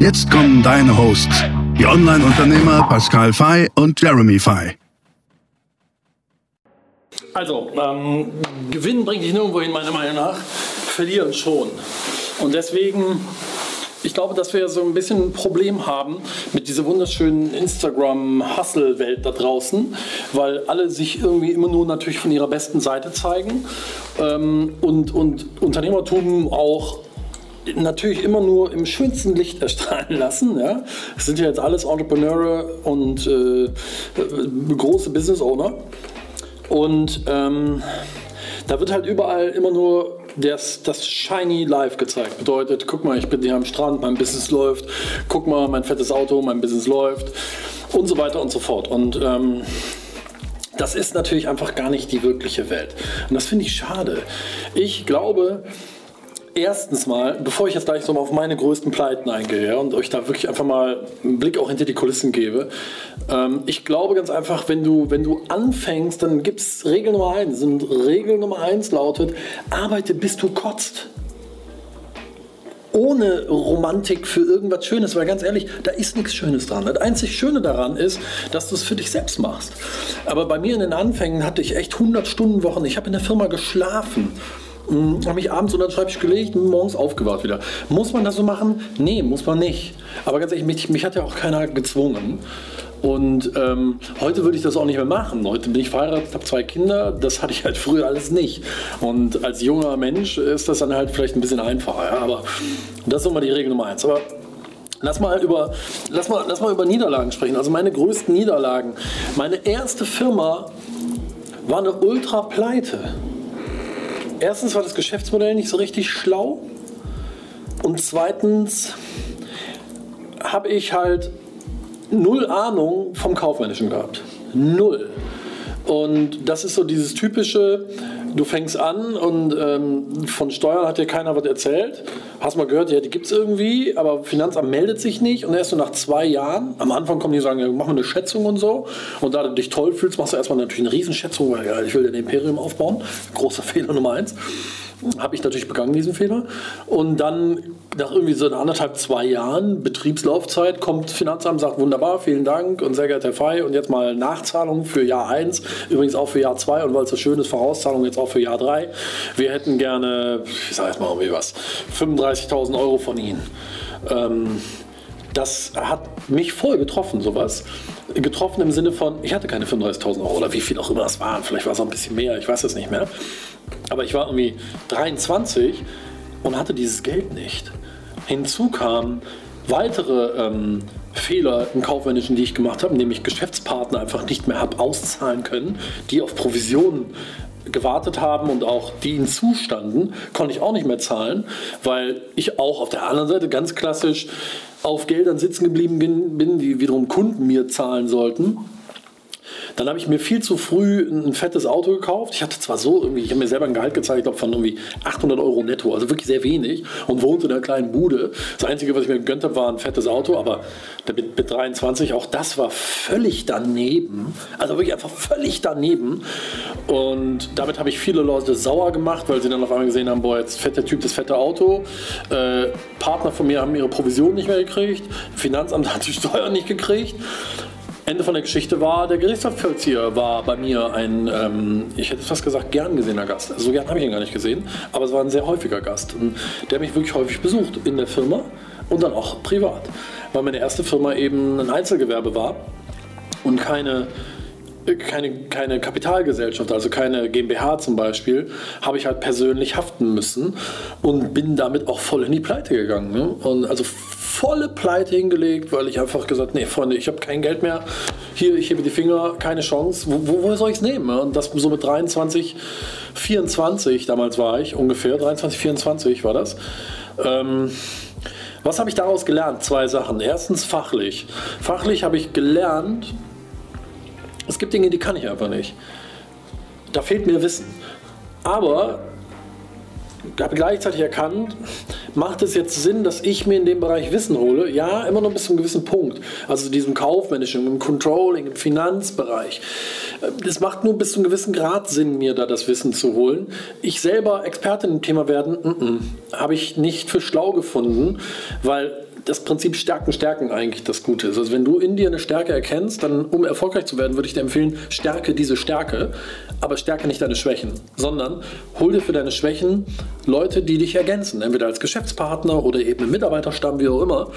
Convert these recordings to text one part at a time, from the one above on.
Jetzt kommen deine Hosts, die Online-Unternehmer Pascal Fay und Jeremy Fay. Also, ähm, Gewinn bringt dich nirgendwo hin, meiner Meinung nach. Verlieren schon. Und deswegen, ich glaube, dass wir so ein bisschen ein Problem haben mit dieser wunderschönen Instagram-Hustle-Welt da draußen, weil alle sich irgendwie immer nur natürlich von ihrer besten Seite zeigen ähm, und, und Unternehmertum auch natürlich immer nur im schönsten Licht erstrahlen lassen. Ja? Das sind ja jetzt alles Entrepreneure und äh, große Business Owner. Und ähm, da wird halt überall immer nur das, das Shiny Life gezeigt. Bedeutet, guck mal, ich bin hier am Strand, mein Business läuft. Guck mal, mein fettes Auto, mein Business läuft. Und so weiter und so fort. Und ähm, das ist natürlich einfach gar nicht die wirkliche Welt. Und das finde ich schade. Ich glaube, erstens mal, bevor ich jetzt gleich so mal auf meine größten Pleiten eingehe und euch da wirklich einfach mal einen Blick auch hinter die Kulissen gebe, ähm, ich glaube ganz einfach, wenn du, wenn du anfängst, dann gibt es Regel Nummer eins. Und Regel Nummer eins lautet, arbeite bis du kotzt ohne Romantik für irgendwas Schönes, weil ganz ehrlich, da ist nichts Schönes dran. Das einzig Schöne daran ist, dass du es für dich selbst machst. Aber bei mir in den Anfängen hatte ich echt 100 Stunden Wochen. Ich habe in der Firma geschlafen. Hm, habe mich abends unter den Schreibtisch gelegt und morgens aufgewacht wieder. Muss man das so machen? Nee, muss man nicht. Aber ganz ehrlich, mich, mich hat ja auch keiner gezwungen. Und ähm, heute würde ich das auch nicht mehr machen. Heute bin ich verheiratet, habe zwei Kinder. Das hatte ich halt früher alles nicht. Und als junger Mensch ist das dann halt vielleicht ein bisschen einfacher. Ja? Aber das ist immer die Regel Nummer eins. Aber Lass mal, über, lass, mal, lass mal über Niederlagen sprechen. Also meine größten Niederlagen. Meine erste Firma war eine Ultra-Pleite. Erstens war das Geschäftsmodell nicht so richtig schlau. Und zweitens habe ich halt null Ahnung vom Kaufmännischen gehabt. Null. Und das ist so dieses typische, du fängst an und ähm, von Steuern hat dir keiner was erzählt. Hast mal gehört, ja, die gibt es irgendwie, aber Finanzamt meldet sich nicht. Und erst so nach zwei Jahren, am Anfang kommen die sagen, ja, mach mal eine Schätzung und so. Und da du dich toll fühlst, machst du erstmal natürlich eine Riesenschätzung, weil ja, ich will dein Imperium aufbauen. Großer Fehler Nummer eins habe ich natürlich begangen, diesen Fehler. Und dann nach irgendwie so anderthalb, zwei Jahren Betriebslaufzeit kommt Finanzamt, sagt wunderbar, vielen Dank und sehr geehrter Herr Fey und jetzt mal Nachzahlung für Jahr 1, übrigens auch für Jahr 2 und weil es so schön ist, Vorauszahlung jetzt auch für Jahr 3. Wir hätten gerne, ich sage jetzt mal irgendwie was, 35.000 Euro von Ihnen. Ähm, das hat mich voll getroffen, sowas. Getroffen im Sinne von, ich hatte keine 35.000 Euro oder wie viel auch immer das waren. Vielleicht war es auch ein bisschen mehr, ich weiß es nicht mehr. Aber ich war irgendwie 23 und hatte dieses Geld nicht. Hinzu kamen weitere ähm, Fehler im Kaufmännischen, die ich gemacht habe, nämlich Geschäftspartner einfach nicht mehr habe auszahlen können, die auf Provisionen gewartet haben und auch die ihnen zustanden, konnte ich auch nicht mehr zahlen, weil ich auch auf der anderen Seite ganz klassisch auf Geldern sitzen geblieben bin, bin die wiederum Kunden mir zahlen sollten dann habe ich mir viel zu früh ein fettes Auto gekauft. Ich hatte zwar so irgendwie, ich habe mir selber ein Gehalt gezeigt, ich glaube von irgendwie 800 Euro netto, also wirklich sehr wenig und wohnte in einer kleinen Bude. Das Einzige, was ich mir gegönnt habe, war ein fettes Auto, aber mit, mit 23, auch das war völlig daneben. Also wirklich einfach völlig daneben. Und damit habe ich viele Leute sauer gemacht, weil sie dann auf einmal gesehen haben, boah, jetzt fett der Typ, das fette Auto. Äh, Partner von mir haben ihre Provision nicht mehr gekriegt. Finanzamt hat die Steuern nicht gekriegt. Ende von der Geschichte war, der Gerichtsvollzieher war bei mir ein, ähm, ich hätte fast gesagt, gern gesehener Gast. Also so gern habe ich ihn gar nicht gesehen, aber es war ein sehr häufiger Gast. Und der mich wirklich häufig besucht in der Firma und dann auch privat. Weil meine erste Firma eben ein Einzelgewerbe war und keine keine, keine Kapitalgesellschaft, also keine GmbH zum Beispiel, habe ich halt persönlich haften müssen und bin damit auch voll in die Pleite gegangen. Ne? Und also volle Pleite hingelegt, weil ich einfach gesagt, nee, Freunde, ich habe kein Geld mehr. Hier, ich hebe die Finger, keine Chance. Wo, wo, woher soll ich es nehmen? Und das so mit 23, 24, damals war ich ungefähr, 23, 24 war das. Ähm, Was habe ich daraus gelernt? Zwei Sachen. Erstens fachlich. Fachlich habe ich gelernt, es gibt Dinge, die kann ich einfach nicht. Da fehlt mir Wissen. Aber habe gleichzeitig erkannt, macht es jetzt Sinn, dass ich mir in dem Bereich Wissen hole? Ja, immer noch bis zu einem gewissen Punkt. Also diesem kaufmännischen, im Controlling, im Finanzbereich. Es macht nur bis zu einem gewissen Grad Sinn, mir da das Wissen zu holen. Ich selber Expertin im Thema werden, habe ich nicht für schlau gefunden, weil das Prinzip Stärken, Stärken eigentlich das Gute ist. Also wenn du in dir eine Stärke erkennst, dann um erfolgreich zu werden, würde ich dir empfehlen, stärke diese Stärke, aber stärke nicht deine Schwächen, sondern hol dir für deine Schwächen Leute, die dich ergänzen, entweder als Geschäftspartner oder eben im Mitarbeiterstamm, wie auch immer.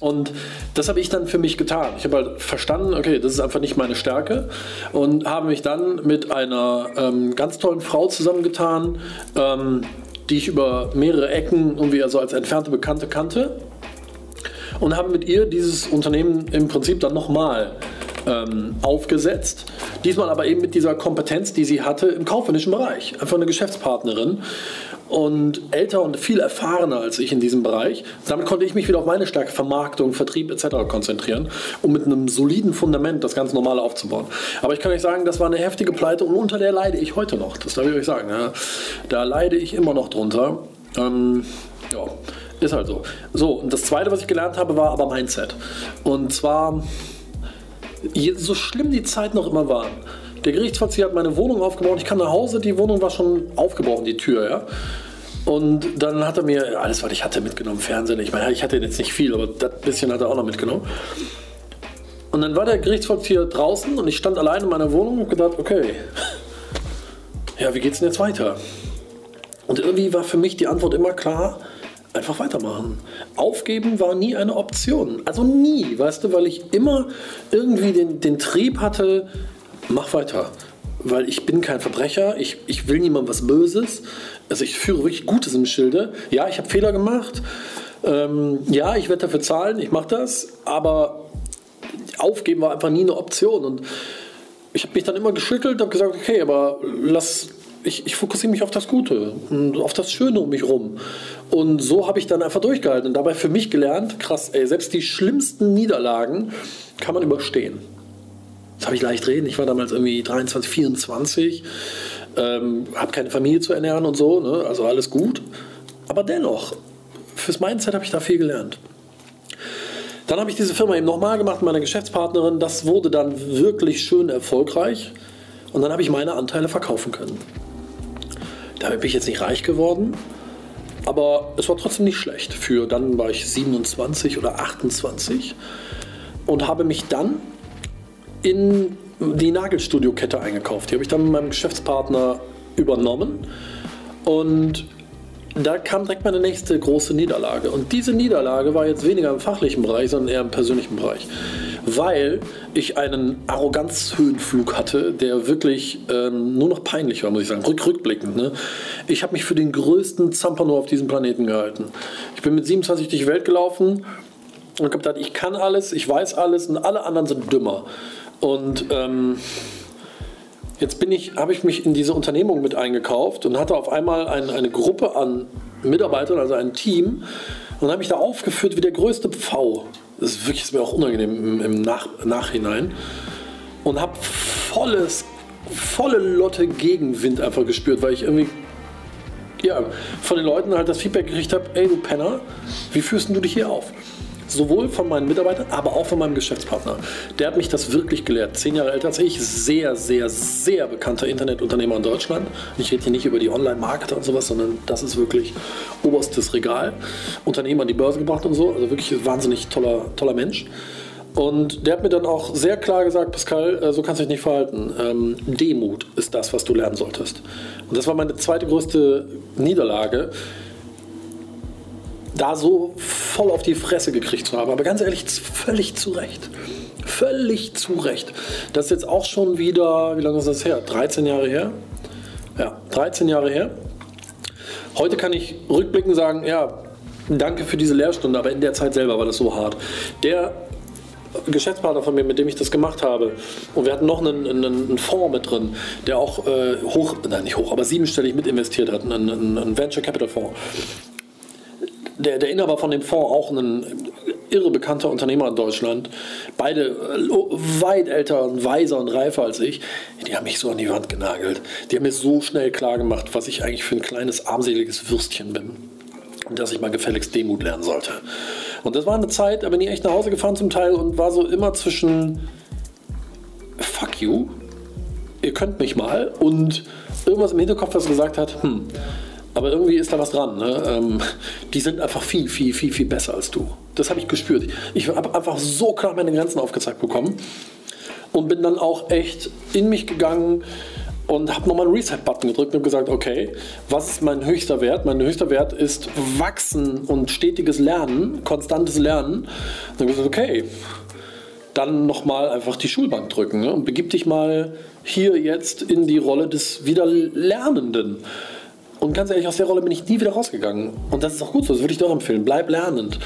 Und das habe ich dann für mich getan. Ich habe halt verstanden, okay, das ist einfach nicht meine Stärke und habe mich dann mit einer ähm, ganz tollen Frau zusammengetan, ähm, die ich über mehrere Ecken irgendwie also als entfernte Bekannte kannte und haben mit ihr dieses Unternehmen im Prinzip dann nochmal ähm, aufgesetzt. Diesmal aber eben mit dieser Kompetenz, die sie hatte im kaufmännischen Bereich. Einfach eine Geschäftspartnerin und älter und viel erfahrener als ich in diesem Bereich. Damit konnte ich mich wieder auf meine Stärke, Vermarktung, Vertrieb etc. konzentrieren, um mit einem soliden Fundament das ganz Normale aufzubauen. Aber ich kann euch sagen, das war eine heftige Pleite und unter der leide ich heute noch. Das darf ich euch sagen. Ja. Da leide ich immer noch drunter. Ähm, ja. Ist halt so. So, und das zweite, was ich gelernt habe, war aber Mindset. Und zwar, so schlimm die Zeit noch immer war, der Gerichtsvollzieher hat meine Wohnung aufgebaut. Ich kam nach Hause, die Wohnung war schon aufgebrochen, die Tür, ja. Und dann hat er mir alles, was ich hatte, mitgenommen. Fernsehen, ich meine, ich hatte jetzt nicht viel, aber das bisschen hat er auch noch mitgenommen. Und dann war der Gerichtsvollzieher draußen und ich stand allein in meiner Wohnung und gedacht, okay, ja, wie geht's denn jetzt weiter? Und irgendwie war für mich die Antwort immer klar, einfach weitermachen. Aufgeben war nie eine Option. Also nie, weißt du, weil ich immer irgendwie den, den Trieb hatte, mach weiter. Weil ich bin kein Verbrecher, ich, ich will niemandem was Böses. Also ich führe wirklich Gutes im Schilde. Ja, ich habe Fehler gemacht. Ähm, ja, ich werde dafür zahlen, ich mache das. Aber aufgeben war einfach nie eine Option. Und ich habe mich dann immer geschüttelt und gesagt, okay, aber lass, ich, ich fokussiere mich auf das Gute und auf das Schöne um mich rum. Und so habe ich dann einfach durchgehalten und dabei für mich gelernt, krass, ey, selbst die schlimmsten Niederlagen kann man überstehen. Das habe ich leicht reden. Ich war damals irgendwie 23, 24, ähm, habe keine Familie zu ernähren und so, ne? also alles gut. Aber dennoch, fürs Mindset habe ich da viel gelernt. Dann habe ich diese Firma eben nochmal gemacht mit meiner Geschäftspartnerin. Das wurde dann wirklich schön erfolgreich. Und dann habe ich meine Anteile verkaufen können. Damit bin ich jetzt nicht reich geworden, aber es war trotzdem nicht schlecht. Für dann war ich 27 oder 28 und habe mich dann in die Nagelstudio-Kette eingekauft. Die habe ich dann mit meinem Geschäftspartner übernommen und da kam direkt meine nächste große Niederlage. Und diese Niederlage war jetzt weniger im fachlichen Bereich, sondern eher im persönlichen Bereich weil ich einen Arroganzhöhenflug hatte, der wirklich ähm, nur noch peinlich war, muss ich sagen, Rück, rückblickend. Ne? Ich habe mich für den größten Zampano auf diesem Planeten gehalten. Ich bin mit 27 durch die Welt gelaufen und habe gedacht, ich kann alles, ich weiß alles und alle anderen sind dümmer. Und ähm, jetzt ich, habe ich mich in diese Unternehmung mit eingekauft und hatte auf einmal ein, eine Gruppe an Mitarbeitern, also ein Team, und habe mich da aufgeführt wie der größte Pfau. Das ist wirklich ist mir auch unangenehm im, im Nach, Nachhinein. Und habe volles, volle Lotte Gegenwind einfach gespürt, weil ich irgendwie ja, von den Leuten halt das Feedback gekriegt habe, ey du Penner, wie führst du dich hier auf? Sowohl von meinen Mitarbeitern, aber auch von meinem Geschäftspartner. Der hat mich das wirklich gelehrt. Zehn Jahre älter als ich, sehr, sehr, sehr bekannter Internetunternehmer in Deutschland. Ich rede hier nicht über die Online-Marketer und sowas, sondern das ist wirklich oberstes Regal. Unternehmer an die Börse gebracht und so. Also wirklich ein wahnsinnig toller, toller Mensch. Und der hat mir dann auch sehr klar gesagt, Pascal, äh, so kannst du dich nicht verhalten. Ähm, Demut ist das, was du lernen solltest. Und das war meine zweite größte Niederlage da so voll auf die Fresse gekriegt zu haben. Aber ganz ehrlich, völlig zu Recht. Völlig zu Recht. Das ist jetzt auch schon wieder, wie lange ist das her? 13 Jahre her? Ja, 13 Jahre her. Heute kann ich rückblickend sagen, ja, danke für diese Lehrstunde, aber in der Zeit selber war das so hart. Der Geschäftspartner von mir, mit dem ich das gemacht habe, und wir hatten noch einen, einen, einen Fonds mit drin, der auch äh, hoch, nein nicht hoch, aber siebenstellig mit investiert hat, einen, einen Venture Capital Fonds der, der Inhaber von dem Fonds auch ein irre bekannter Unternehmer in Deutschland. Beide äh, weit älter und weiser und reifer als ich. Die haben mich so an die Wand genagelt. Die haben mir so schnell klar gemacht, was ich eigentlich für ein kleines, armseliges Würstchen bin. Und dass ich mal gefälligst Demut lernen sollte. Und das war eine Zeit, da bin ich echt nach Hause gefahren zum Teil und war so immer zwischen Fuck you, ihr könnt mich mal und irgendwas im Hinterkopf, was gesagt hat, hm, aber irgendwie ist da was dran. Ne? Ähm, die sind einfach viel, viel, viel, viel besser als du. Das habe ich gespürt. Ich habe einfach so klar meine Grenzen aufgezeigt bekommen und bin dann auch echt in mich gegangen und habe nochmal einen Reset-Button gedrückt und gesagt, okay, was ist mein höchster Wert? Mein höchster Wert ist Wachsen und stetiges Lernen, konstantes Lernen. Dann habe ich gesagt, okay, dann nochmal einfach die Schulbank drücken ne? und begib dich mal hier jetzt in die Rolle des Wiederlernenden. Und ganz ehrlich, aus der Rolle bin ich nie wieder rausgegangen. Und das ist auch gut so, das würde ich doch empfehlen. Bleib lernend.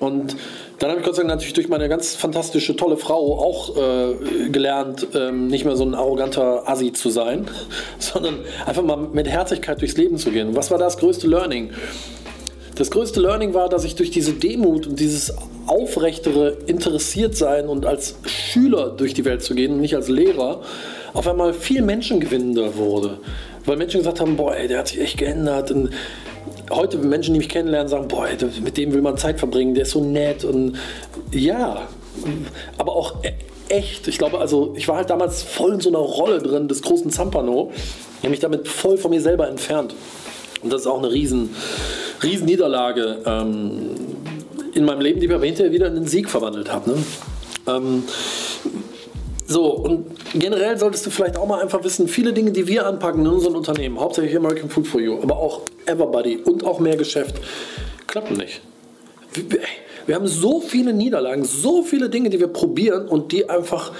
Und dann habe ich Gott sei Dank natürlich durch meine ganz fantastische, tolle Frau auch äh, gelernt, ähm, nicht mehr so ein arroganter Assi zu sein, sondern einfach mal mit Herzlichkeit durchs Leben zu gehen. was war das größte Learning? Das größte Learning war, dass ich durch diese Demut und dieses aufrechtere Interessiertsein und als Schüler durch die Welt zu gehen und nicht als Lehrer, auf einmal viel menschengewinnender wurde. Weil Menschen gesagt haben, boah, ey, der hat sich echt geändert. Und heute Menschen, die mich kennenlernen, sagen, boah, mit dem will man Zeit verbringen, der ist so nett und ja, aber auch e-, echt. Ich glaube, also ich war halt damals voll in so einer Rolle drin des großen Zampano. Ich habe mich damit voll von mir selber entfernt. Und das ist auch eine riesen, riesen Niederlage ähm, in meinem Leben, die ich aber hinterher wieder in den Sieg verwandelt habe. Ne? Ähm, so, und generell solltest du vielleicht auch mal einfach wissen, viele Dinge, die wir anpacken in unseren Unternehmen, hauptsächlich American Food for You, aber auch Everbody und auch mehr Geschäft, klappen nicht. Wir, haben so viele Niederlagen, so viele Dinge, die wir probieren und die einfach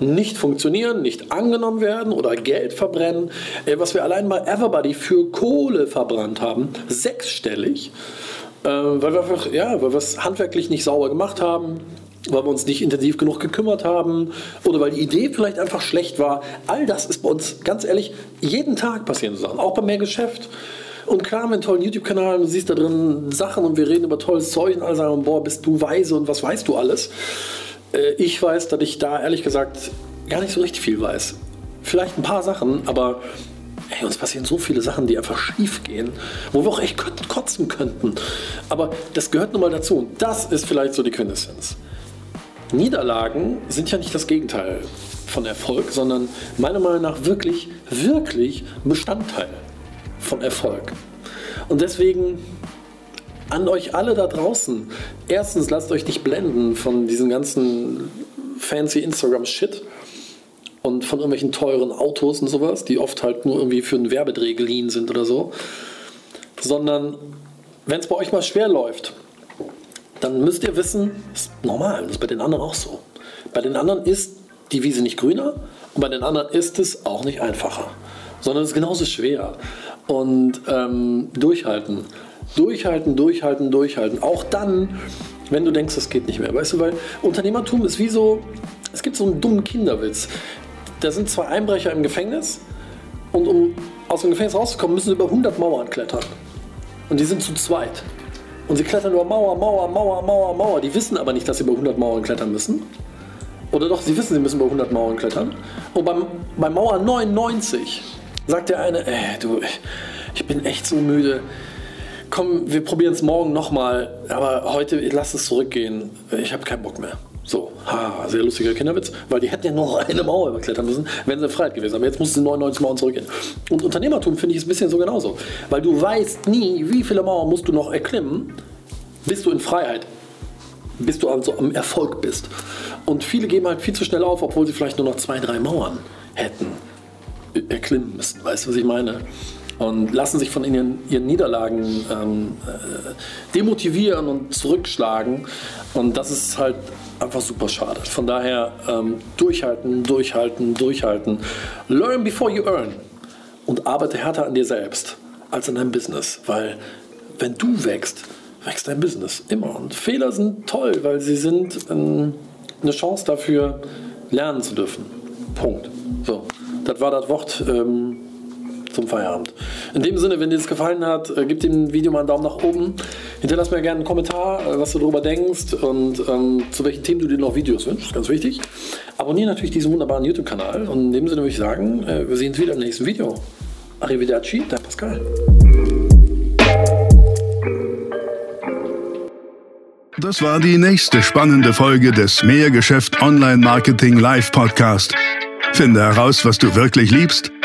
nicht funktionieren, nicht angenommen werden oder Geld verbrennen. Was wir allein mal Everbody für Kohle verbrannt haben, sechsstellig, äh, weil wir einfach, ja, weil wir es handwerklich nicht sauber gemacht haben, weil wir uns nicht intensiv genug gekümmert haben oder weil die Idee vielleicht einfach schlecht war. All das ist bei uns, ganz ehrlich, jeden Tag passieren Sachen, auch bei mehr Geschäft. Und klar, mit einem tollen YouTube-Kanal, du siehst da drin Sachen und wir reden über tolles Zeug und alle sagen, boah, bist du weise und was weißt du alles. Äh, ich weiß, dass ich da ehrlich gesagt gar nicht so richtig viel weiß. Vielleicht ein paar Sachen, aber hey, uns passieren so viele Sachen, die einfach schief gehen, wo wir auch echt kotzen könnten. Aber das gehört nun mal dazu. Und das ist vielleicht so die Quintessenz. Niederlagen sind ja nicht das Gegenteil von Erfolg, sondern meiner Meinung nach wirklich, wirklich Bestandteil von Erfolg. Und deswegen an euch alle da draußen, erstens lasst euch nicht blenden von diesem ganzen fancy Instagram-Shit und von irgendwelchen teuren Autos und sowas, die oft halt nur irgendwie für einen Werbedreh geliehen sind oder so, sondern wenn es bei euch mal schwer läuft, dann müsst ihr wissen, das ist normal, das ist bei den anderen auch so. Bei den anderen ist die Wiese nicht grüner und bei den anderen ist es auch nicht einfacher, sondern es ist genauso schwer. Und ähm, durchhalten, durchhalten, durchhalten, durchhalten. Auch dann, wenn du denkst, es geht nicht mehr. Weißt du, weil Unternehmertum ist wie so, es gibt so einen dummen Kinderwitz. Da sind zwei Einbrecher im Gefängnis und um aus dem Gefängnis rauszukommen, müssen sie über 100 Mauern klettern. Und die sind zu zweit. Und sie klettern über Mauer, Mauer, Mauer, Mauer, Mauer. Die wissen aber nicht, dass sie über 100 Mauern klettern müssen. Oder doch, sie wissen, sie müssen über 100 Mauern klettern. Und beim, bei Mauer 99 sagt der eine, ey, du, ich bin echt so müde. Komm, wir probieren es morgen nochmal, aber heute lass es zurückgehen. Ich habe keinen Bock mehr. So, ha, sehr lustiger Kinderwitz, weil die hätten ja nur eine Mauer überklettern müssen, wenn sie Freiheit gewesen. Aber jetzt mussten sie 99 Mauern zurückgehen. Und Unternehmertum finde ich ein bisschen so genauso. Weil du weißt nie, wie viele Mauern musst du noch erklimmen, bis du in Freiheit, bis du also am Erfolg bist. Und viele geben halt viel zu schnell auf, obwohl sie vielleicht nur noch zwei, drei Mauern hätten erklimmen müssen. Weißt du, was ich meine? Und lassen sich von ihren, ihren Niederlagen ähm, äh, demotivieren und zurückschlagen. Und das ist halt einfach super schade. Von daher ähm, durchhalten, durchhalten, durchhalten. Learn before you earn. Und arbeite härter an dir selbst als an deinem Business. Weil wenn du wächst, wächst dein Business immer. Und Fehler sind toll, weil sie sind ähm, eine Chance dafür, lernen zu dürfen. Punkt. So, das war das Wort ähm, zum Feierabend. In dem Sinne, wenn dir das gefallen hat, äh, gib dem Video mal einen Daumen nach oben. Hinterlass mir gerne einen Kommentar, äh, was du darüber denkst und ähm, zu welchen Themen du dir noch Videos wünschst. Ganz wichtig. Abonniere natürlich diesen wunderbaren YouTube-Kanal. Und in dem Sinne würde ich sagen, äh, wir sehen uns wieder im nächsten Video. Arrivederci, dein Pascal. Das war die nächste spannende Folge des Mehrgeschäft Online Marketing Live Podcast. Finde heraus, was du wirklich liebst